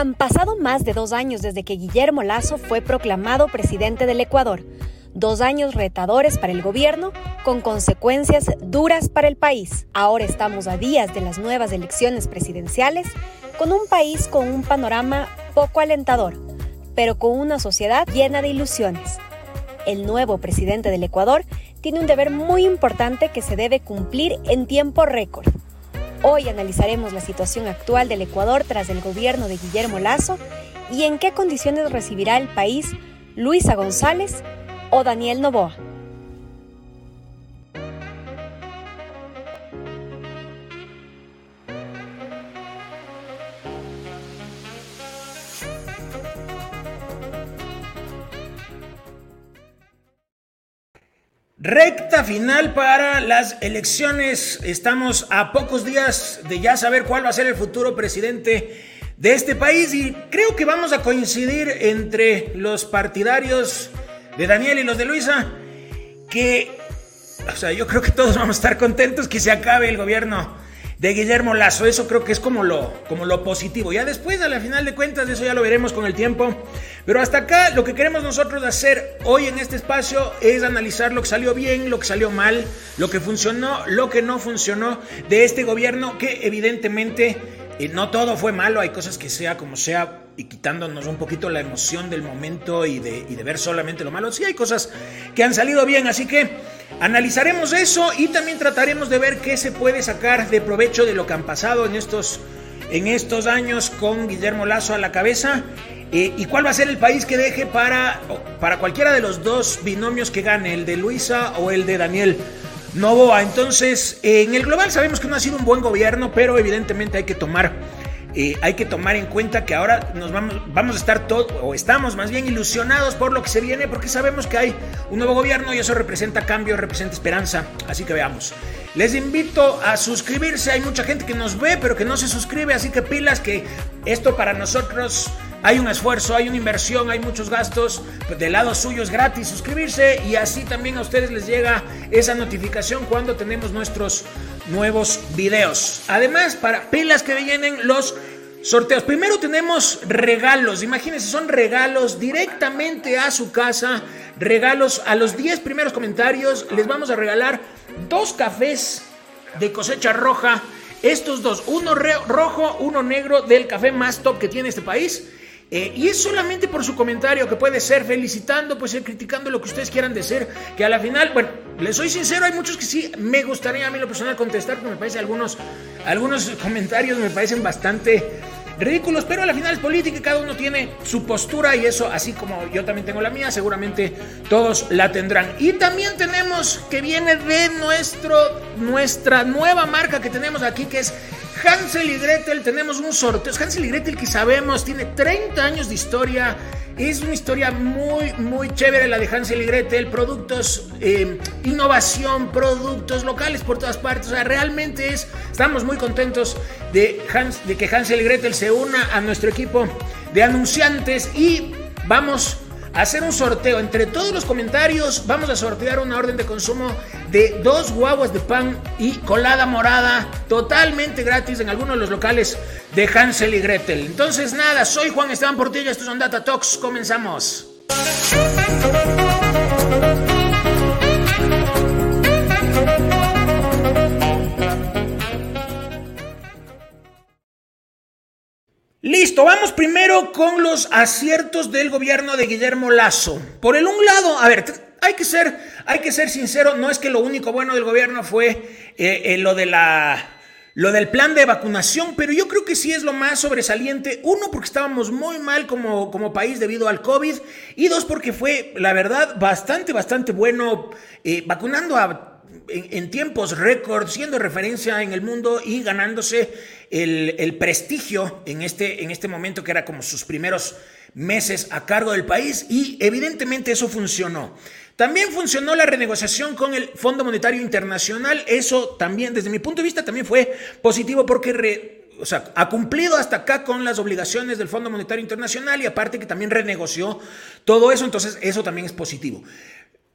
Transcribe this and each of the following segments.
Han pasado más de dos años desde que Guillermo Lazo fue proclamado presidente del Ecuador. Dos años retadores para el gobierno, con consecuencias duras para el país. Ahora estamos a días de las nuevas elecciones presidenciales, con un país con un panorama poco alentador, pero con una sociedad llena de ilusiones. El nuevo presidente del Ecuador tiene un deber muy importante que se debe cumplir en tiempo récord Hoy analizaremos la situación actual del Ecuador tras el gobierno de Guillermo Lazo y en qué condiciones recibirá el país Luisa González o Daniel Novoa. Recta final para las elecciones. Estamos a pocos días de ya saber cuál va a ser el futuro presidente de este país y creo que vamos a coincidir entre los partidarios de Daniel y los de Luisa que, o sea, yo creo que todos vamos a estar contentos que se acabe el gobierno de Guillermo Lazo. Eso creo que es como lo, como lo positivo. Ya después, a la final de cuentas, eso ya lo veremos con el tiempo. Pero hasta acá, lo que queremos nosotros hacer hoy en este espacio es analizar lo que salió bien, lo que salió mal, lo que funcionó, lo que no funcionó de este gobierno, que evidentemente eh, no todo fue malo, hay cosas que sea como sea y quitándonos un poquito la emoción del momento y de, y de ver solamente lo malo. Sí, hay cosas que han salido bien, así que analizaremos eso y también trataremos de ver qué se puede sacar de provecho de lo que han pasado en estos, en estos años con Guillermo Lazo a la cabeza. Eh, ¿Y cuál va a ser el país que deje para, para cualquiera de los dos binomios que gane, el de Luisa o el de Daniel? Novoa. Entonces, en el global sabemos que no ha sido un buen gobierno, pero evidentemente hay que tomar, eh, hay que tomar en cuenta que ahora nos vamos, vamos a estar todos, o estamos más bien ilusionados por lo que se viene, porque sabemos que hay un nuevo gobierno y eso representa cambio, representa esperanza. Así que veamos. Les invito a suscribirse. Hay mucha gente que nos ve, pero que no se suscribe, así que pilas que esto para nosotros hay un esfuerzo, hay una inversión, hay muchos gastos. Pues del lado suyo es gratis suscribirse y así también a ustedes les llega esa notificación cuando tenemos nuestros nuevos videos. Además, para pilas que vienen los sorteos. Primero tenemos regalos. Imagínense, son regalos directamente a su casa. Regalos a los 10 primeros comentarios. Les vamos a regalar dos cafés de cosecha roja. Estos dos, uno rojo, uno negro del café más top que tiene este país. Eh, y es solamente por su comentario que puede ser felicitando, puede ser criticando lo que ustedes quieran decir, que a la final, bueno, les soy sincero, hay muchos que sí me gustaría a mí lo personal contestar, porque me parece algunos, algunos comentarios me parecen bastante ridículos, pero a la final es política y cada uno tiene su postura y eso, así como yo también tengo la mía, seguramente todos la tendrán. Y también tenemos que viene de nuestro, nuestra nueva marca que tenemos aquí, que es Hansel y Gretel, tenemos un sorteo. Hansel y Gretel que sabemos tiene 30 años de historia. Es una historia muy, muy chévere la de Hansel y Gretel. Productos, eh, innovación, productos locales por todas partes. O sea, realmente es, estamos muy contentos de, de que Hansel y Gretel se una a nuestro equipo de anunciantes y vamos hacer un sorteo. Entre todos los comentarios vamos a sortear una orden de consumo de dos guaguas de pan y colada morada totalmente gratis en algunos de los locales de Hansel y Gretel. Entonces nada, soy Juan Esteban Portilla, estos son Data Talks, comenzamos. Listo, vamos primero con los aciertos del gobierno de Guillermo Lazo. Por el un lado, a ver, hay que ser, hay que ser sincero, no es que lo único bueno del gobierno fue eh, eh, lo de la lo del plan de vacunación, pero yo creo que sí es lo más sobresaliente. Uno, porque estábamos muy mal como, como país debido al COVID. Y dos, porque fue, la verdad, bastante, bastante bueno eh, vacunando a en, tiempos récord, siendo referencia en el mundo y ganándose el, prestigio en este, en este momento que era como sus primeros meses a cargo del país y evidentemente eso funcionó. También funcionó la renegociación con el Fondo Monetario Internacional, eso también desde mi punto de vista también fue positivo porque ha cumplido hasta acá con las obligaciones del Fondo Monetario Internacional y aparte que también renegoció todo eso, entonces eso también es positivo.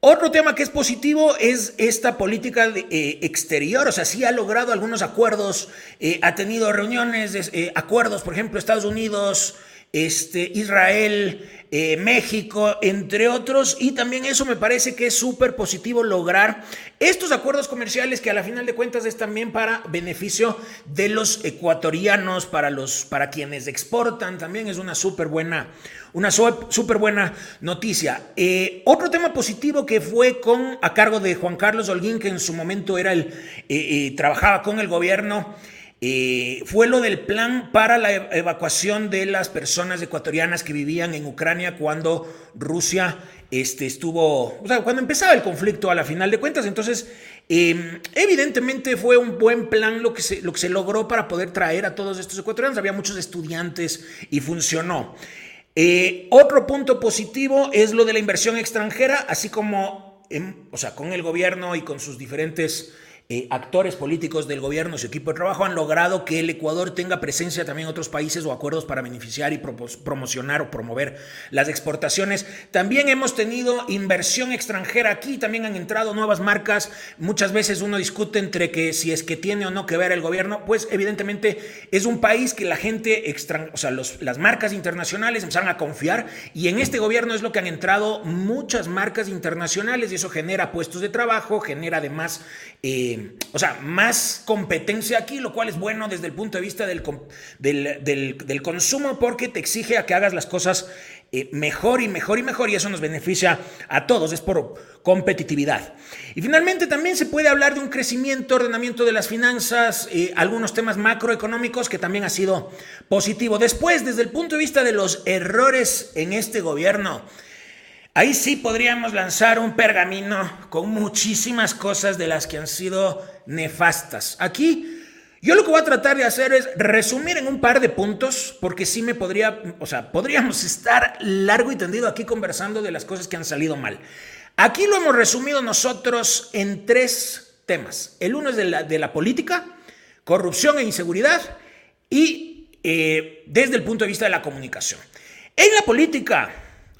Otro tema que es positivo es esta política eh, exterior, o sea, sí ha logrado algunos acuerdos, eh, ha tenido reuniones, eh, acuerdos, por ejemplo, Estados Unidos, este, Israel, eh, México, entre otros, y también eso me parece que es súper positivo lograr estos acuerdos comerciales que a la final de cuentas es también para beneficio de los ecuatorianos, para, los, para quienes exportan, también es una súper buena, una súper buena noticia. Eh, otro tema positivo que fue con, a cargo de Juan Carlos Holguín, que en su momento era el, eh, trabajaba con el gobierno, eh, fue lo del plan para la evacuación de las personas ecuatorianas que vivían en Ucrania cuando Rusia este, estuvo, o sea, cuando empezaba el conflicto a la final de cuentas. Entonces, em, evidentemente fue un buen plan lo que, se, lo que se logró para poder traer a todos estos ecuatorianos. Había muchos estudiantes y funcionó. Eh, otro punto positivo es lo de la inversión extranjera, así como, o sea, con el gobierno y con sus diferentes eh, actores políticos del gobierno, su equipo de trabajo, han logrado que el Ecuador tenga presencia también en otros países o acuerdos para beneficiar y promocionar o promover las exportaciones. También hemos tenido inversión extranjera aquí, también han entrado nuevas marcas. Muchas veces uno discute entre que si es que tiene o no que ver el gobierno, pues evidentemente es un país que la gente, extra, o sea, las marcas internacionales empezaron a confiar y en este gobierno es lo que han entrado muchas marcas internacionales y eso genera puestos de trabajo, genera además... Eh, o sea, más competencia aquí, lo cual es bueno desde el punto de vista del, del, consumo porque te exige a que hagas las cosas eh, mejor y mejor y mejor y eso nos beneficia a todos, es por competitividad. Y finalmente también se puede hablar de un crecimiento, ordenamiento de las finanzas, eh, algunos temas macroeconómicos que también ha sido positivo. Después, desde el punto de vista de los errores en este gobierno, Ahí sí podríamos lanzar un pergamino con muchísimas cosas de las que han sido nefastas. Aquí yo lo que voy a tratar de hacer es resumir en un par de puntos, porque sí me podría, o sea, podríamos estar largo y tendido aquí conversando de las cosas que han salido mal. Aquí lo hemos resumido nosotros en tres temas. El uno es de la, política, corrupción e inseguridad, y eh, desde el punto de vista de la comunicación. En la política,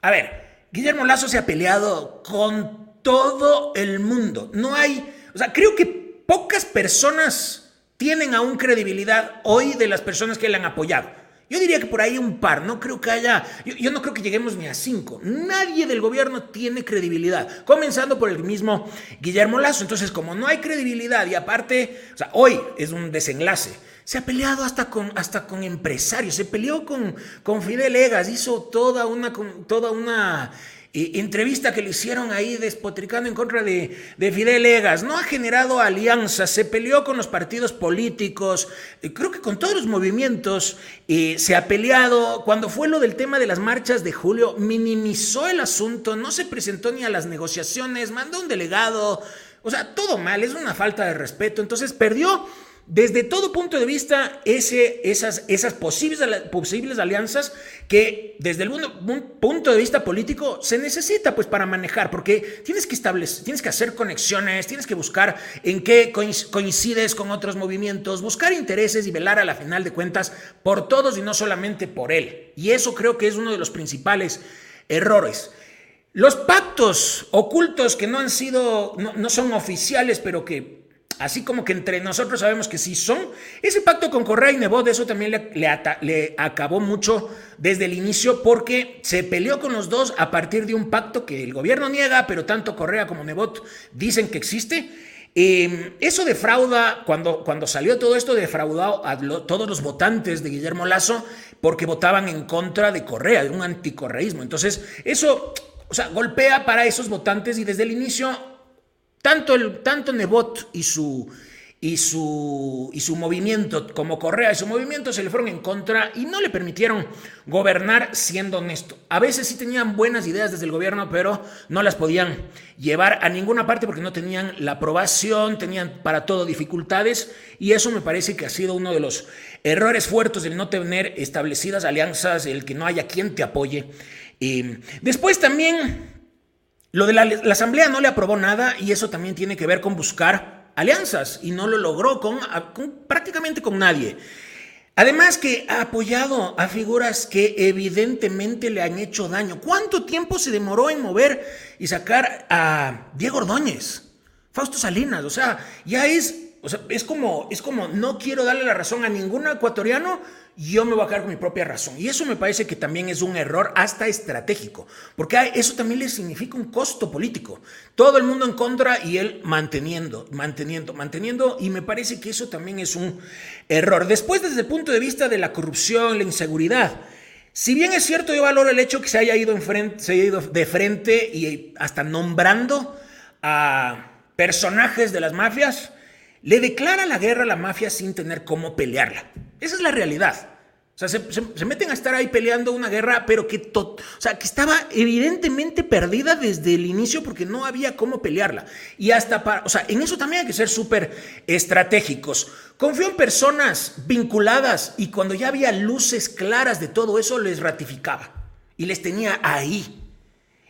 a ver, Guillermo Lazo se ha peleado con todo el mundo. No hay, o sea, creo que pocas personas tienen aún credibilidad hoy de las personas que le han apoyado. Yo diría que por ahí un par, no creo que haya, yo, no creo que lleguemos ni a cinco. Nadie del gobierno tiene credibilidad, comenzando por el mismo Guillermo Lazo. Entonces, como no hay credibilidad y aparte, o sea, hoy es un desenlace se ha peleado hasta con, hasta con empresarios, se peleó con, con Fidel Egas, hizo toda una, toda una eh, entrevista que le hicieron ahí despotricando en contra de, de, Fidel Egas. No ha generado alianzas, se peleó con los partidos políticos, eh, creo que con todos los movimientos eh, se ha peleado. Cuando fue lo del tema de las marchas de julio, minimizó el asunto, no se presentó ni a las negociaciones, mandó un delegado. O sea, todo mal, es una falta de respeto. Entonces perdió desde todo punto de vista, esas, posibles, alianzas que desde el punto de vista político se necesita pues para manejar, porque tienes que establecer, tienes que hacer conexiones, tienes que buscar en qué coincides con otros movimientos, buscar intereses y velar a la final de cuentas por todos y no solamente por él. Y eso creo que es uno de los principales errores. Los pactos ocultos que no han sido, no son oficiales, pero que así como que entre nosotros sabemos que sí son. Ese pacto con Correa y Nebot, eso también le, le, acabó mucho desde el inicio porque se peleó con los dos a partir de un pacto que el gobierno niega, pero tanto Correa como Nebot dicen que existe. Em, eso defrauda, cuando, cuando salió todo esto, defraudó a todos los votantes de Guillermo Lazo porque votaban en contra de Correa, de un anticorreísmo. Entonces, eso, o sea, golpea para esos votantes y desde el inicio tanto, el, tanto Nebot y su, y su, y su movimiento, como Correa y su movimiento, se le fueron en contra y no le permitieron gobernar siendo honesto. A veces sí tenían buenas ideas desde el gobierno, pero no las podían llevar a ninguna parte porque no tenían la aprobación, tenían para todo dificultades y eso me parece que ha sido uno de los errores fuertes el no tener establecidas alianzas, el que no haya quien te apoye. Y después también lo de la, Asamblea no le aprobó nada y eso también tiene que ver con buscar alianzas y no lo logró con, prácticamente con nadie. Además que ha apoyado a figuras que evidentemente le han hecho daño. ¿Cuánto tiempo se demoró en mover y sacar a Diego Ordóñez? Fausto Salinas, o sea, ya es O sea, es como, es como no quiero darle la razón a ningún ecuatoriano, yo me voy a quedar con mi propia razón. Y eso me parece que también es un error hasta estratégico, porque eso también le significa un costo político. Todo el mundo en contra y él manteniendo, manteniendo, manteniendo, y me parece que eso también es un error. Después, desde el punto de vista de la corrupción, la inseguridad, si bien es cierto, yo valoro el hecho que se haya ido, se haya ido de frente y hasta nombrando a personajes de las mafias, le declara la guerra a la mafia sin tener cómo pelearla. Esa es la realidad. O sea, se, meten a estar ahí peleando una guerra, pero que, o sea, que estaba evidentemente perdida desde el inicio porque no había cómo pelearla. Y hasta para, o sea, en eso también hay que ser súper estratégicos. Confío en personas vinculadas y cuando ya había luces claras de todo eso, les ratificaba y les tenía ahí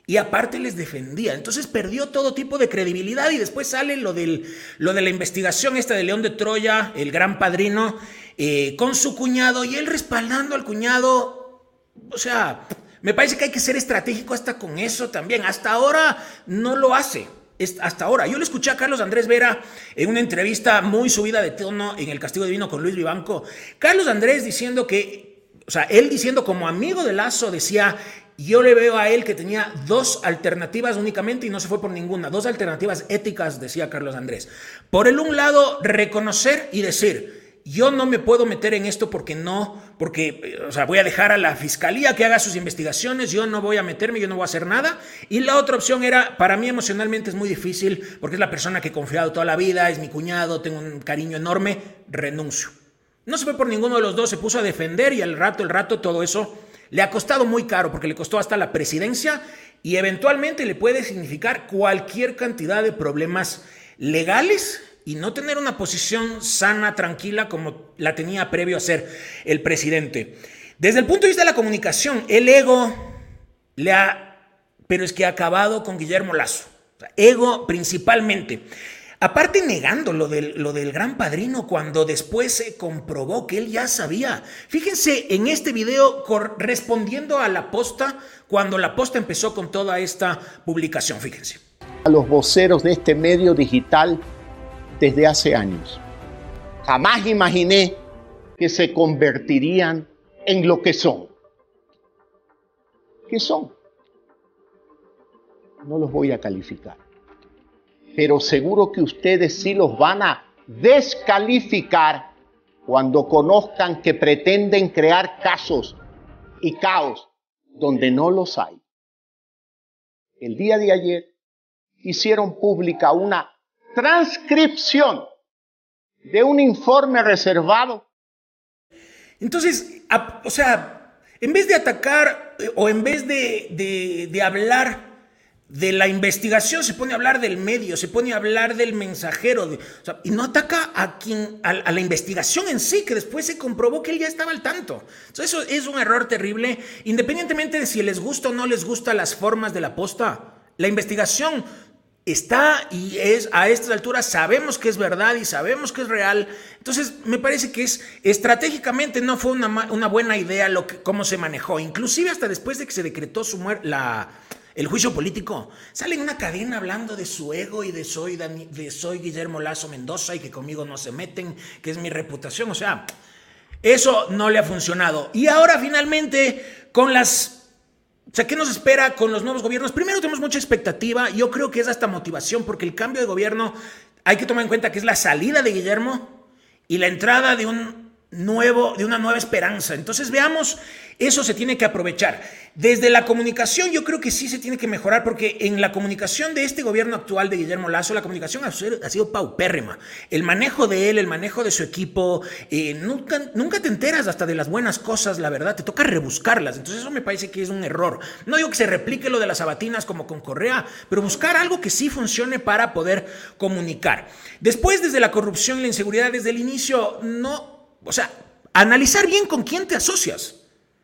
y aparte les defendía. Entonces perdió todo tipo de credibilidad y después sale lo, del, lo de la investigación esta de León de Troya, el gran padrino, eh, con su cuñado y él respaldando al cuñado. O sea, me parece que hay que ser estratégico hasta con eso también. Hasta ahora no lo hace. Hasta ahora. Yo le escuché a Carlos Andrés Vera en una entrevista muy subida de tono en El Castigo Divino con Luis Vivanco. Carlos Andrés diciendo que, o sea, él diciendo como amigo de Lazo, decía yo le veo a él que tenía dos alternativas únicamente y no se fue por ninguna. Dos alternativas éticas, decía Carlos Andrés. Por el un lado, reconocer y decir, yo no me puedo meter en esto porque no, porque, o sea, voy a dejar a la fiscalía que haga sus investigaciones, yo no voy a meterme, yo no voy a hacer nada. Y la otra opción era, para mí emocionalmente es muy difícil, porque es la persona que he confiado toda la vida, es mi cuñado, tengo un cariño enorme, renuncio. No se fue por ninguno de los dos, se puso a defender y al rato, el rato, todo eso le ha costado muy caro porque le costó hasta la presidencia y eventualmente le puede significar cualquier cantidad de problemas legales y no tener una posición sana, tranquila como la tenía previo a ser el presidente. Desde el punto de vista de la comunicación, el ego le ha, pero es que ha acabado con Guillermo Lazo. ego principalmente. Aparte negando lo del, lo del gran padrino cuando después se comprobó que él ya sabía. Fíjense en este video respondiendo a la posta cuando la posta empezó con toda esta publicación, fíjense. A los voceros de este medio digital desde hace años. Jamás imaginé que se convertirían en lo que son. ¿Qué son? No los voy a calificar pero seguro que ustedes sí los van a descalificar cuando conozcan que pretenden crear casos y caos donde no los hay. El día de ayer hicieron pública una transcripción de un informe reservado. Entonces, o sea, en vez de atacar eh, o en vez de, de, de hablar de la investigación se pone a hablar del medio, se pone a hablar del mensajero, y no ataca a quien a, la investigación en sí, que después se comprobó que él ya estaba al tanto. Entonces eso es un error terrible, independientemente de si les gusta o no les gusta las formas de la posta. La investigación está y es a estas alturas sabemos que es verdad y sabemos que es real. Entonces me parece que es estratégicamente no fue una, buena idea cómo se manejó, inclusive hasta después de que se decretó su muerte la el juicio político. Sale en una cadena hablando de su ego y de soy, de soy Guillermo Lazo Mendoza y que conmigo no se meten, que es mi reputación. O sea, eso no le ha funcionado. Y ahora finalmente, con las... O sea, ¿qué nos espera con los nuevos gobiernos? Primero tenemos mucha expectativa. Yo creo que es hasta motivación porque el cambio de gobierno hay que tomar en cuenta que es la salida de Guillermo y la entrada de un nuevo, de una nueva esperanza. Entonces veamos, eso se tiene que aprovechar. Desde la comunicación yo creo que sí se tiene que mejorar porque en la comunicación de este gobierno actual de Guillermo Lazo, la comunicación ha sido, paupérrima. El manejo de él, el manejo de su equipo, eh, nunca, nunca te enteras hasta de las buenas cosas, la verdad, te toca rebuscarlas. Entonces eso me parece que es un error. No digo que se replique lo de las sabatinas como con Correa, pero buscar algo que sí funcione para poder comunicar. Después, desde la corrupción y la inseguridad, desde el inicio, no o sea, analizar bien con quién te asocias.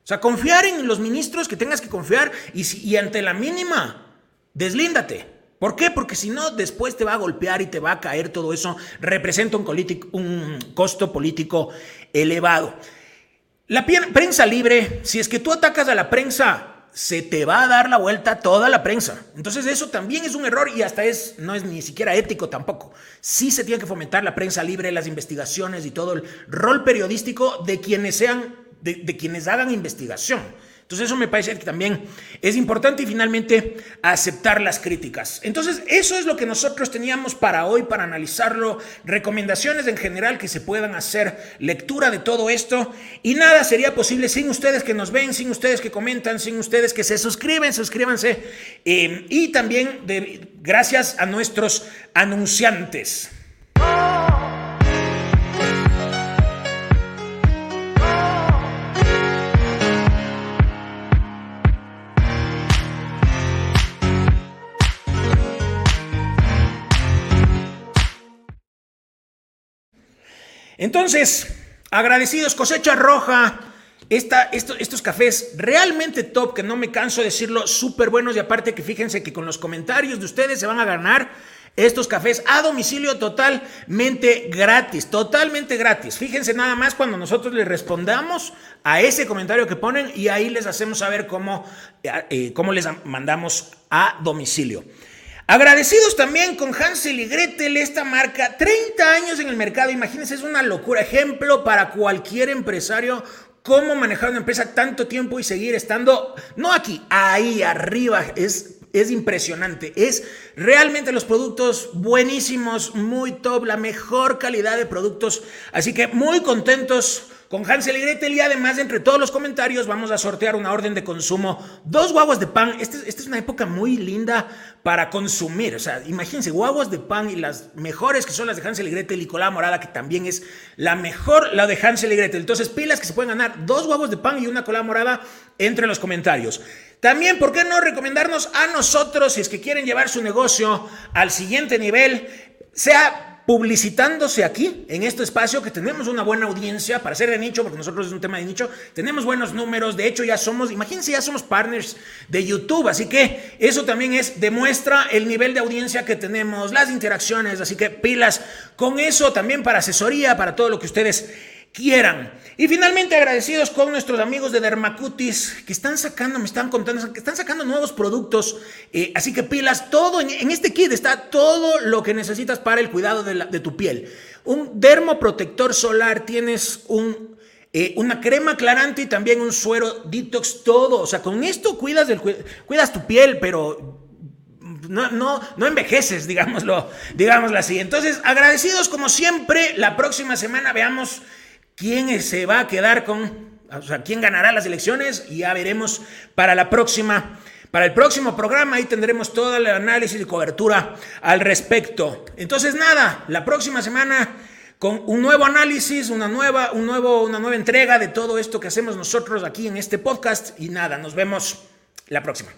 O sea, confiar en los ministros que tengas que confiar y, ante la mínima, deslíndate. ¿Por qué? Porque si no, después te va a golpear y te va a caer todo eso. Representa un, un costo político elevado. La prensa libre, si es que tú atacas a la prensa, se te va a dar la vuelta toda la prensa. Entonces eso también es un error y hasta es no es ni siquiera ético tampoco. Sí se tiene que fomentar la prensa libre, las investigaciones y todo el rol periodístico de quienes sean de quienes hagan investigación. Entonces eso me parece que también es importante y finalmente aceptar las críticas. Entonces eso es lo que nosotros teníamos para hoy, para analizarlo, recomendaciones en general que se puedan hacer, lectura de todo esto y nada sería posible sin ustedes que nos ven, sin ustedes que comentan, sin ustedes que se suscriben, suscríbanse eh, y también gracias a nuestros anunciantes. Entonces, agradecidos, cosecha roja. estos cafés realmente top, que no me canso de decirlo, súper buenos y aparte que fíjense que con los comentarios de ustedes se van a ganar estos cafés a domicilio totalmente gratis, totalmente gratis. Fíjense nada más cuando nosotros les respondamos a ese comentario que ponen y ahí les hacemos saber cómo, eh, cómo les mandamos a domicilio. Agradecidos también con Hansel y Gretel, esta marca, 30 años en el mercado, imagínense, es una locura, ejemplo para cualquier empresario cómo manejar una empresa tanto tiempo y seguir estando, no aquí, ahí arriba, es, es impresionante, es realmente los productos buenísimos, muy top, la mejor calidad de productos, así que muy contentos con Hansel y Gretel y además entre todos los comentarios vamos a sortear una orden de consumo, dos guaguas de pan, esta, es una época muy linda para consumir, o sea, imagínense, guaguas de pan y las mejores que son las de Hansel y Gretel y colada morada que también es la mejor, la de Hansel y Gretel, entonces pilas que se pueden ganar dos guaguas de pan y una colada morada entre los comentarios. También, ¿por qué no recomendarnos a nosotros si es que quieren llevar su negocio al siguiente nivel? Sea publicitándose aquí, en este espacio, que tenemos una buena audiencia para ser de nicho, porque nosotros es un tema de nicho, tenemos buenos números, de hecho ya somos, imagínense, ya somos partners de YouTube, así que eso también es, demuestra el nivel de audiencia que tenemos, las interacciones, así que pilas con eso también para asesoría, para todo lo que ustedes quieran. Y finalmente agradecidos con nuestros amigos de Dermacutis que están sacando, me están contando, que están sacando nuevos productos. Eh, así que pilas, todo en, este kit está todo lo que necesitas para el cuidado de, tu piel. Un dermoprotector solar, tienes un, eh, una crema aclarante y también un suero detox, todo. O sea, con esto cuidas, del, cuidas tu piel, pero no, no, no envejeces, digámoslo, digámoslo así. Entonces, agradecidos como siempre, la próxima semana veamos quién se va a quedar con, o sea, quién ganará las elecciones y ya veremos para la próxima. Para el próximo programa ahí tendremos todo el análisis y cobertura al respecto. Entonces nada, la próxima semana con un nuevo análisis, una nueva, un nuevo, una nueva entrega de todo esto que hacemos nosotros aquí en este podcast y nada, nos vemos la próxima.